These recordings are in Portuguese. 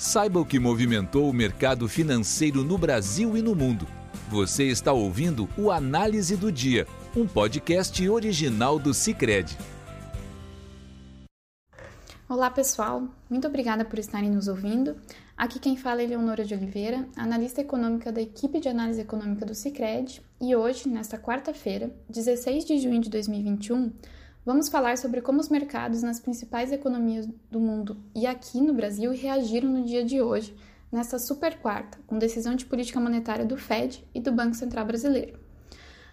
Saiba o que movimentou o mercado financeiro no Brasil e no mundo. Você está ouvindo o Análise do Dia, um podcast original do Cicred. Olá pessoal, muito obrigada por estarem nos ouvindo. Aqui quem fala é Leonora de Oliveira, analista econômica da equipe de análise econômica do Cicred, e hoje, nesta quarta-feira, 16 de junho de 2021, Vamos falar sobre como os mercados nas principais economias do mundo e aqui no Brasil reagiram no dia de hoje, nesta super quarta, com decisão de política monetária do Fed e do Banco Central Brasileiro.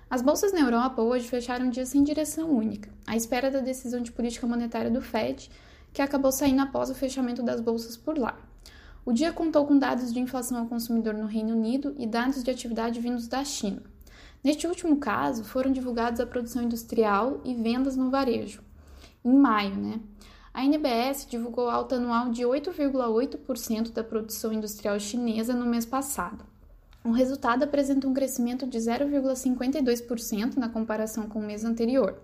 As bolsas na Europa hoje fecharam um dia sem direção única, à espera da decisão de política monetária do Fed, que acabou saindo após o fechamento das bolsas por lá. O dia contou com dados de inflação ao consumidor no Reino Unido e dados de atividade vindos da China. Neste último caso, foram divulgados a produção industrial e vendas no varejo, em maio, né? A NBS divulgou alta anual de 8,8% da produção industrial chinesa no mês passado. O resultado apresenta um crescimento de 0,52% na comparação com o mês anterior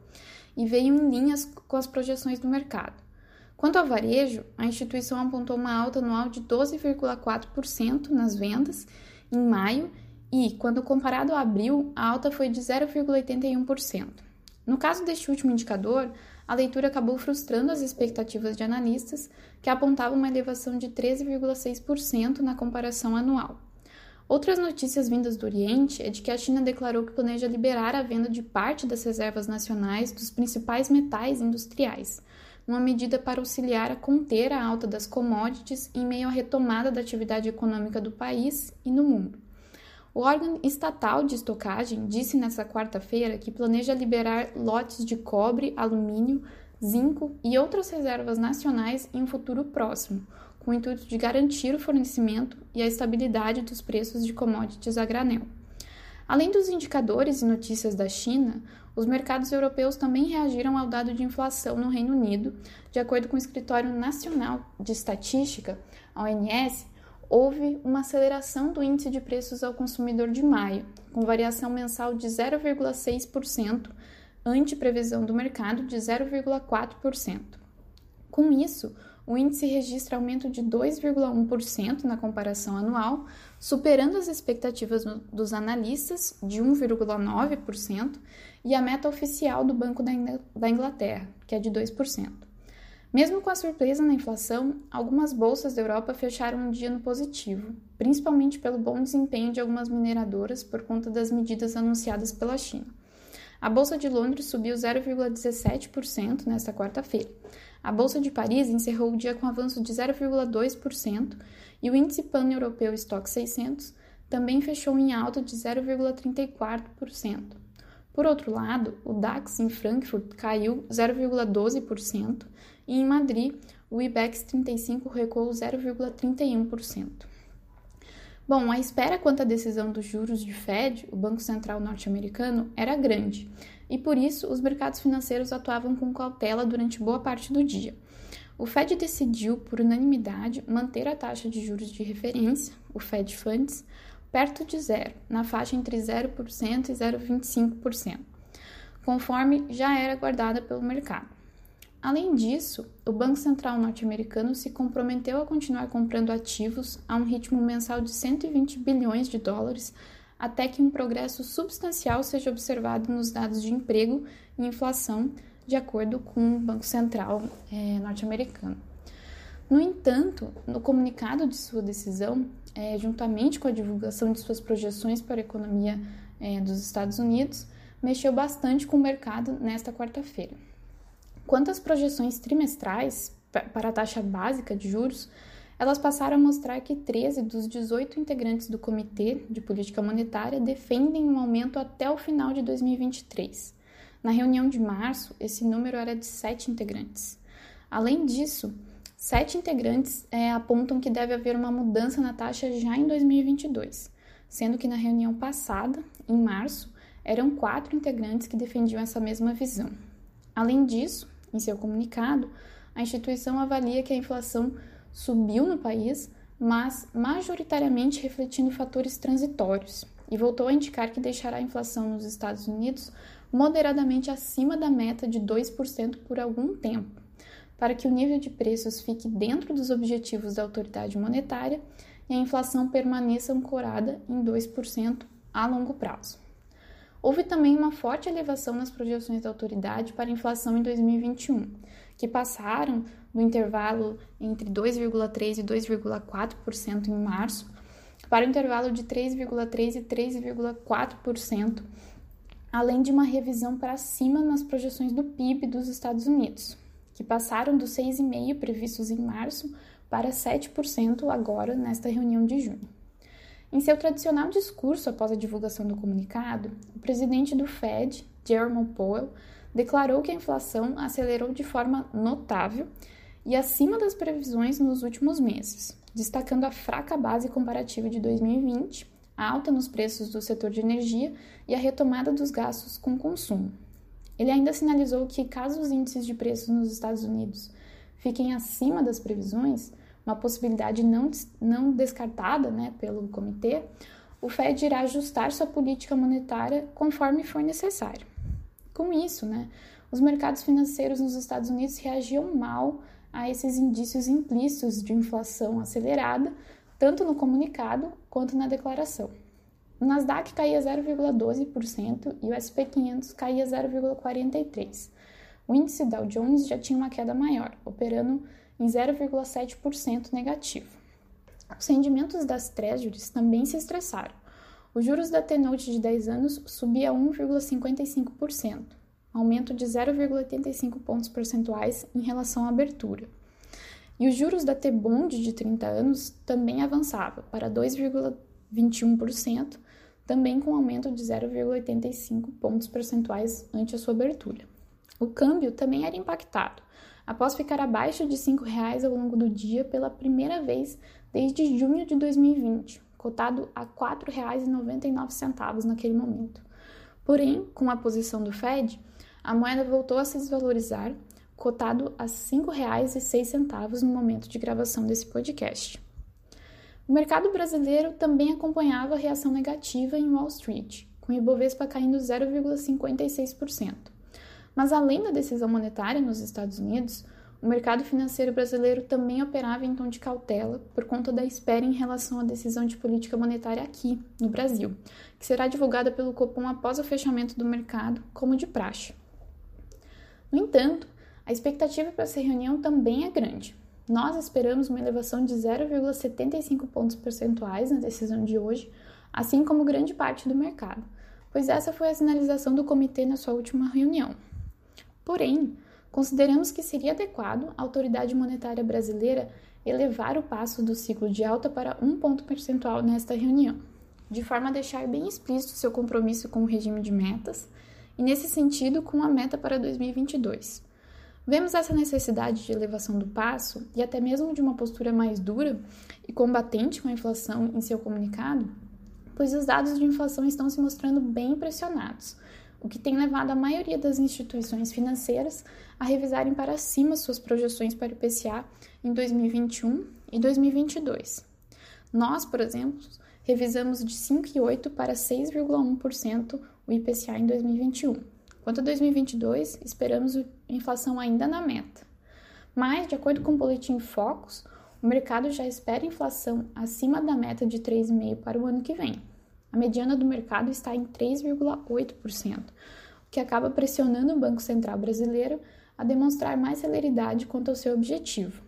e veio em linhas com as projeções do mercado. Quanto ao varejo, a instituição apontou uma alta anual de 12,4% nas vendas em maio e, quando comparado a abril, a alta foi de 0,81%. No caso deste último indicador, a leitura acabou frustrando as expectativas de analistas, que apontavam uma elevação de 13,6% na comparação anual. Outras notícias vindas do Oriente é de que a China declarou que planeja liberar a venda de parte das reservas nacionais dos principais metais industriais, uma medida para auxiliar a conter a alta das commodities em meio à retomada da atividade econômica do país e no mundo. O órgão estatal de estocagem disse nesta quarta-feira que planeja liberar lotes de cobre, alumínio, zinco e outras reservas nacionais em um futuro próximo, com o intuito de garantir o fornecimento e a estabilidade dos preços de commodities a granel. Além dos indicadores e notícias da China, os mercados europeus também reagiram ao dado de inflação no Reino Unido. De acordo com o Escritório Nacional de Estatística, a ONS, houve uma aceleração do índice de preços ao consumidor de maio, com variação mensal de 0,6%, ante previsão do mercado de 0,4%. Com isso, o índice registra aumento de 2,1% na comparação anual, superando as expectativas dos analistas de 1,9% e a meta oficial do Banco da Inglaterra, que é de 2%. Mesmo com a surpresa na inflação, algumas bolsas da Europa fecharam um dia no positivo, principalmente pelo bom desempenho de algumas mineradoras por conta das medidas anunciadas pela China. A bolsa de Londres subiu 0,17% nesta quarta-feira. A bolsa de Paris encerrou o dia com avanço de 0,2% e o índice pan-europeu Stock 600 também fechou em alta de 0,34%. Por outro lado, o DAX em Frankfurt caiu 0,12% e em Madrid o IBEX 35 recuou 0,31%. Bom, a espera quanto à decisão dos juros de Fed, o Banco Central norte-americano, era grande, e por isso os mercados financeiros atuavam com cautela durante boa parte do dia. O Fed decidiu, por unanimidade, manter a taxa de juros de referência, o Fed Funds, perto de zero, na faixa entre 0% e 0,25%, conforme já era guardada pelo mercado. Além disso, o Banco Central norte-americano se comprometeu a continuar comprando ativos a um ritmo mensal de 120 bilhões de dólares até que um progresso substancial seja observado nos dados de emprego e inflação, de acordo com o Banco Central é, norte-americano. No entanto, no comunicado de sua decisão, é, juntamente com a divulgação de suas projeções para a economia é, dos Estados Unidos, mexeu bastante com o mercado nesta quarta-feira. Quanto às projeções trimestrais para a taxa básica de juros, elas passaram a mostrar que 13 dos 18 integrantes do Comitê de Política Monetária defendem um aumento até o final de 2023. Na reunião de março, esse número era de 7 integrantes. Além disso, Sete integrantes é, apontam que deve haver uma mudança na taxa já em 2022, sendo que na reunião passada, em março, eram quatro integrantes que defendiam essa mesma visão. Além disso, em seu comunicado, a instituição avalia que a inflação subiu no país, mas majoritariamente refletindo fatores transitórios, e voltou a indicar que deixará a inflação nos Estados Unidos moderadamente acima da meta de 2% por algum tempo para que o nível de preços fique dentro dos objetivos da autoridade monetária e a inflação permaneça ancorada em 2% a longo prazo. Houve também uma forte elevação nas projeções da autoridade para a inflação em 2021, que passaram do intervalo entre 2,3% e 2,4% em março para o intervalo de 3,3% e 3,4%, além de uma revisão para cima nas projeções do PIB dos Estados Unidos, que passaram dos 6,5% previstos em março para 7% agora nesta reunião de junho. Em seu tradicional discurso após a divulgação do comunicado, o presidente do Fed, Jerome Powell, declarou que a inflação acelerou de forma notável e acima das previsões nos últimos meses, destacando a fraca base comparativa de 2020, a alta nos preços do setor de energia e a retomada dos gastos com consumo. Ele ainda sinalizou que, caso os índices de preços nos Estados Unidos fiquem acima das previsões, uma possibilidade não, não descartada né, pelo comitê, o Fed irá ajustar sua política monetária conforme for necessário. Com isso, né, os mercados financeiros nos Estados Unidos reagiam mal a esses indícios implícitos de inflação acelerada, tanto no comunicado quanto na declaração. O Nasdaq caía 0,12% e o SP 500 caía 0,43%. O índice Dow Jones já tinha uma queda maior, operando em 0,7% negativo. Os rendimentos das treasuries também se estressaram. Os juros da T-Note de 10 anos subia 1,55%, aumento de 0,85 pontos percentuais em relação à abertura. E os juros da T-Bond de 30 anos também avançava para 2,21%, também com aumento de 0,85 pontos percentuais ante a sua abertura. O câmbio também era impactado, após ficar abaixo de R$ 5,00 ao longo do dia pela primeira vez desde junho de 2020, cotado a R$ 4,99 naquele momento. Porém, com a posição do Fed, a moeda voltou a se desvalorizar, cotado a R$ 5,06 no momento de gravação desse podcast. O mercado brasileiro também acompanhava a reação negativa em Wall Street, com o Ibovespa caindo 0,56%. Mas além da decisão monetária nos Estados Unidos, o mercado financeiro brasileiro também operava em tom de cautela por conta da espera em relação à decisão de política monetária aqui, no Brasil, que será divulgada pelo Copom após o fechamento do mercado, como de praxe. No entanto, a expectativa para essa reunião também é grande. Nós esperamos uma elevação de 0,75 pontos percentuais na decisão de hoje, assim como grande parte do mercado, pois essa foi a sinalização do comitê na sua última reunião. Porém, consideramos que seria adequado a autoridade monetária brasileira elevar o passo do ciclo de alta para um ponto percentual nesta reunião, de forma a deixar bem explícito seu compromisso com o regime de metas e, nesse sentido, com a meta para 2022. Vemos essa necessidade de elevação do passo e até mesmo de uma postura mais dura e combatente com a inflação em seu comunicado, pois os dados de inflação estão se mostrando bem pressionados, o que tem levado a maioria das instituições financeiras a revisarem para cima suas projeções para o IPCA em 2021 e 2022. Nós, por exemplo, revisamos de 5,8% para 6,1% o IPCA em 2021. Quanto a 2022, esperamos inflação ainda na meta. Mas, de acordo com o boletim Focus, o mercado já espera inflação acima da meta de 3,5% para o ano que vem. A mediana do mercado está em 3,8%, o que acaba pressionando o Banco Central brasileiro a demonstrar mais celeridade quanto ao seu objetivo.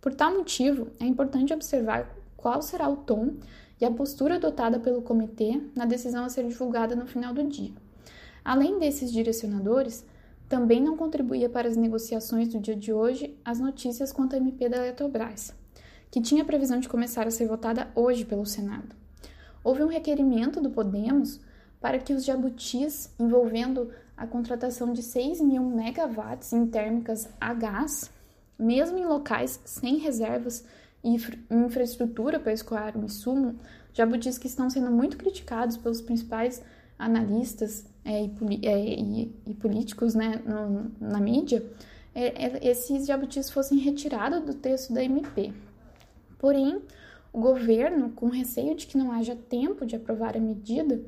Por tal motivo, é importante observar qual será o tom e a postura adotada pelo comitê na decisão a ser divulgada no final do dia. Além desses direcionadores, também não contribuía para as negociações do dia de hoje as notícias quanto à MP da Eletrobras, que tinha previsão de começar a ser votada hoje pelo Senado houve um requerimento do Podemos para que os jabutis envolvendo a contratação de 6 mil megawatts em térmicas a gás, mesmo em locais sem reservas e infraestrutura para escoar o insumo, jabutis que estão sendo muito criticados pelos principais analistas é, e, é, e, e, políticos né, no, na mídia, é, é esses jabutis fossem retirados do texto da MP. Porém, governo, com receio de que não haja tempo de aprovar a medida,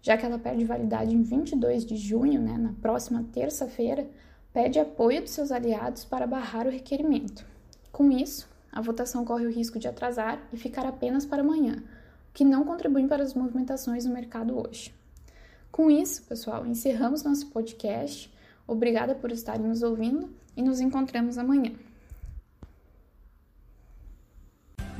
já que ela perde validade em 22 de junho, né, na próxima terça-feira, pede apoio dos seus aliados para barrar o requerimento. Com isso, a votação corre o risco de atrasar e ficar apenas para amanhã, o que não contribui para as movimentações no mercado hoje. Com isso, pessoal, encerramos nosso podcast. Obrigada por estarem nos ouvindo e nos encontramos amanhã.